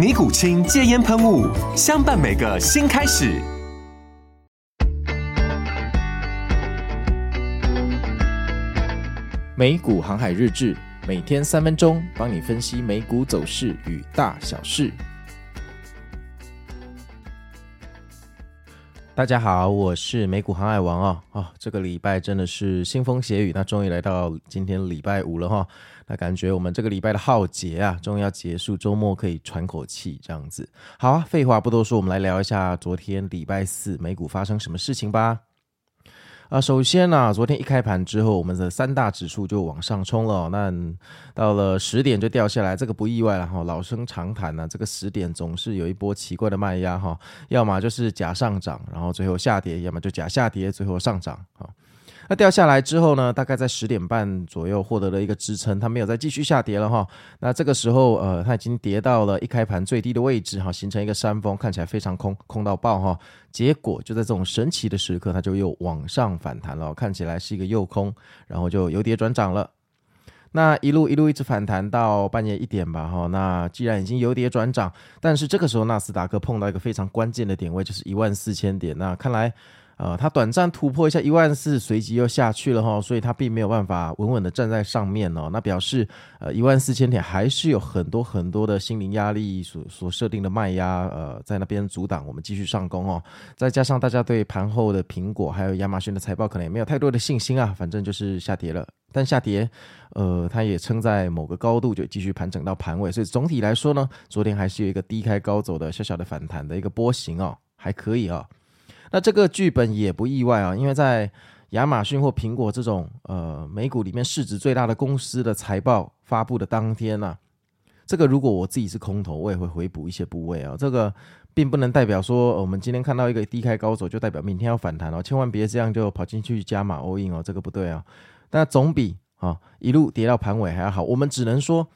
尼古清戒烟喷雾，相伴每个新开始。美股航海日志，每天三分钟，帮你分析美股走势与大小事。大家好，我是美股航海王哦。哦，这个礼拜真的是腥风血雨，那终于来到今天礼拜五了哈、那感觉我们这个礼拜的浩劫啊，终于要结束，周末可以喘口气，这样子。好啊，废话不多说，我们来聊一下昨天礼拜四美股发生什么事情吧。啊，首先呢、昨天一开盘之后，我们的三大指数就往上冲了。那到了十点就掉下来，这个不意外了哈。老生常谈呢、这个十点总是有一波奇怪的卖压哈，要么就是假上涨，然后最后下跌；要么就假下跌，最后上涨哈。那掉下来之后呢，大概在十点半左右获得了一个支撑，它没有再继续下跌了哈。那这个时候，呃，它已经跌到了一开盘最低的位置哈，形成一个山峰，看起来非常空，空到爆哈。结果就在这种神奇的时刻，它就又往上反弹了，看起来是一个诱空，然后就由跌转涨了。那一路一路一直反弹到半夜一点吧哈。那既然已经由跌转涨，但是这个时候纳斯达克碰到一个非常关键的点位，就是一万四千点。那看来。呃，它短暂突破一下一万四，随即又下去了哈，所以它并没有办法稳稳的站在上面哦。那表示，呃，一万四千点还是有很多很多的心理压力所所设定的卖压，呃，在那边阻挡我们继续上攻哦。再加上大家对盘后的苹果还有亚马逊的财报可能也没有太多的信心啊，反正就是下跌了。但下跌，呃，它也撑在某个高度就继续盘整到盘尾，所以总体来说呢，昨天还是有一个低开高走的小小的反弹的一个波形哦，还可以、哦。那这个剧本也不意外啊，因为在亚马逊或苹果这种呃美股里面市值最大的公司的财报发布的当天呢、啊，这个如果我自己是空头，我也会回补一些部位啊。这个并不能代表说我们今天看到一个低开高走就代表明天要反弹哦，千万别这样就跑进去加码 all in 哦，这个不对啊。但总比啊一路跌到盘尾还要好。我们只能说，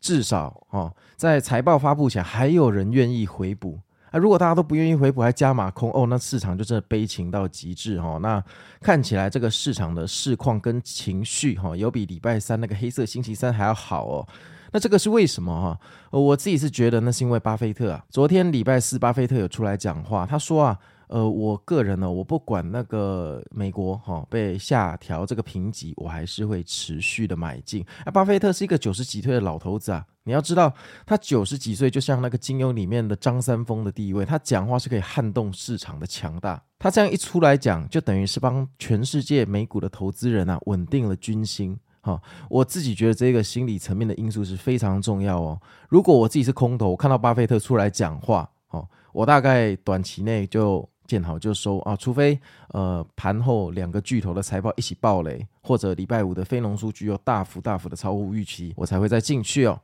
至少啊在财报发布前还有人愿意回补。啊、如果大家都不愿意回补，还加码空哦，那市场就真的悲情到极致哈、哦。那看起来这个市场的市况跟情绪哈、哦，有比礼拜三那个黑色星期三还要好哦。那这个是为什么哈、哦？我自己是觉得那是因为巴菲特啊，昨天礼拜四巴菲特有出来讲话，他说啊。呃，我个人呢，我不管那个美国哈、哦、被下调这个评级，我还是会持续的买进。啊，巴菲特是一个九十几岁的老头子啊，你要知道，他九十几岁就像那个金庸里面的张三丰的地位，他讲话是可以撼动市场的强大。他这样一出来讲，就等于是帮全世界美股的投资人啊稳定了军心。哈、我自己觉得这个心理层面的因素是非常重要哦。如果我自己是空头，我看到巴菲特出来讲话，哦，我大概短期内就。见好就收啊，除非呃盘后两个巨头的财报一起爆雷，或者礼拜五的非农数据又大幅大幅的超乎预期，我才会再进去哦。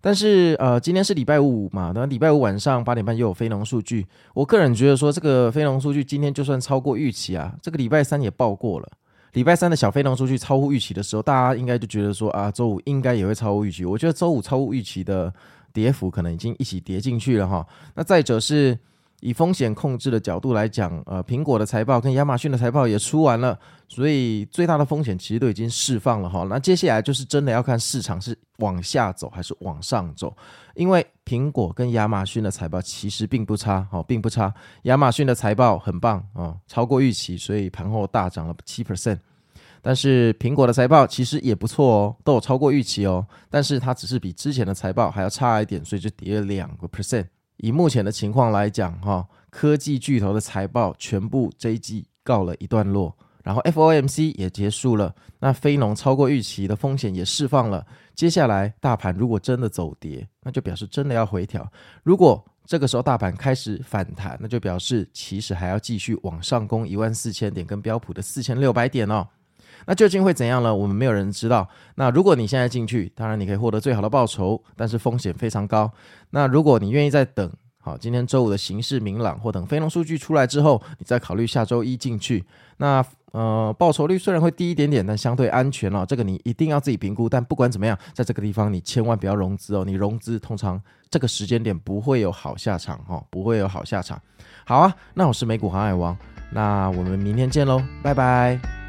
但是呃今天是礼拜五嘛，那礼拜五晚上八点半又有非农数据，我个人觉得说这个非农数据今天就算超过预期啊，这个礼拜三也报过了。礼拜三的小非农数据超乎预期的时候，大家应该就觉得说啊，周五应该也会超乎预期。我觉得周五超乎预期的跌幅可能已经一起跌进去了哈。那再者是。以风险控制的角度来讲，呃，苹果的财报跟亚马逊的财报也出完了，所以最大的风险其实都已经释放了哈。那接下来就是真的要看市场是往下走还是往上走，因为苹果跟亚马逊的财报其实并不差，哈，并不差。亚马逊的财报很棒啊，超过预期，所以盘后大涨了七 percent。但是苹果的财报其实也不错哦，都有超过预期哦，但是它只是比之前的财报还要差一点，所以就跌了两个 percent。以目前的情况来讲，哈，科技巨头的财报全部这一季告了一段落，然后 FOMC 也结束了，那非农超过预期的风险也释放了。接下来大盘如果真的走跌，那就表示真的要回调。如果这个时候大盘开始反弹，那就表示其实还要继续往上攻一万四千点，跟标普的四千六百点哦。那究竟会怎样呢？我们没有人知道。那如果你现在进去，当然你可以获得最好的报酬，但是风险非常高。那如果你愿意再等，好，今天周五的形势明朗，或等非农数据出来之后，你再考虑下周一进去。那呃，报酬率虽然会低一点点，但相对安全哦。这个你一定要自己评估。但不管怎么样，在这个地方你千万不要融资哦。你融资通常这个时间点不会有好下场、哦，不会有好下场。好啊，那我是美股航海王，那我们明天见喽，拜拜。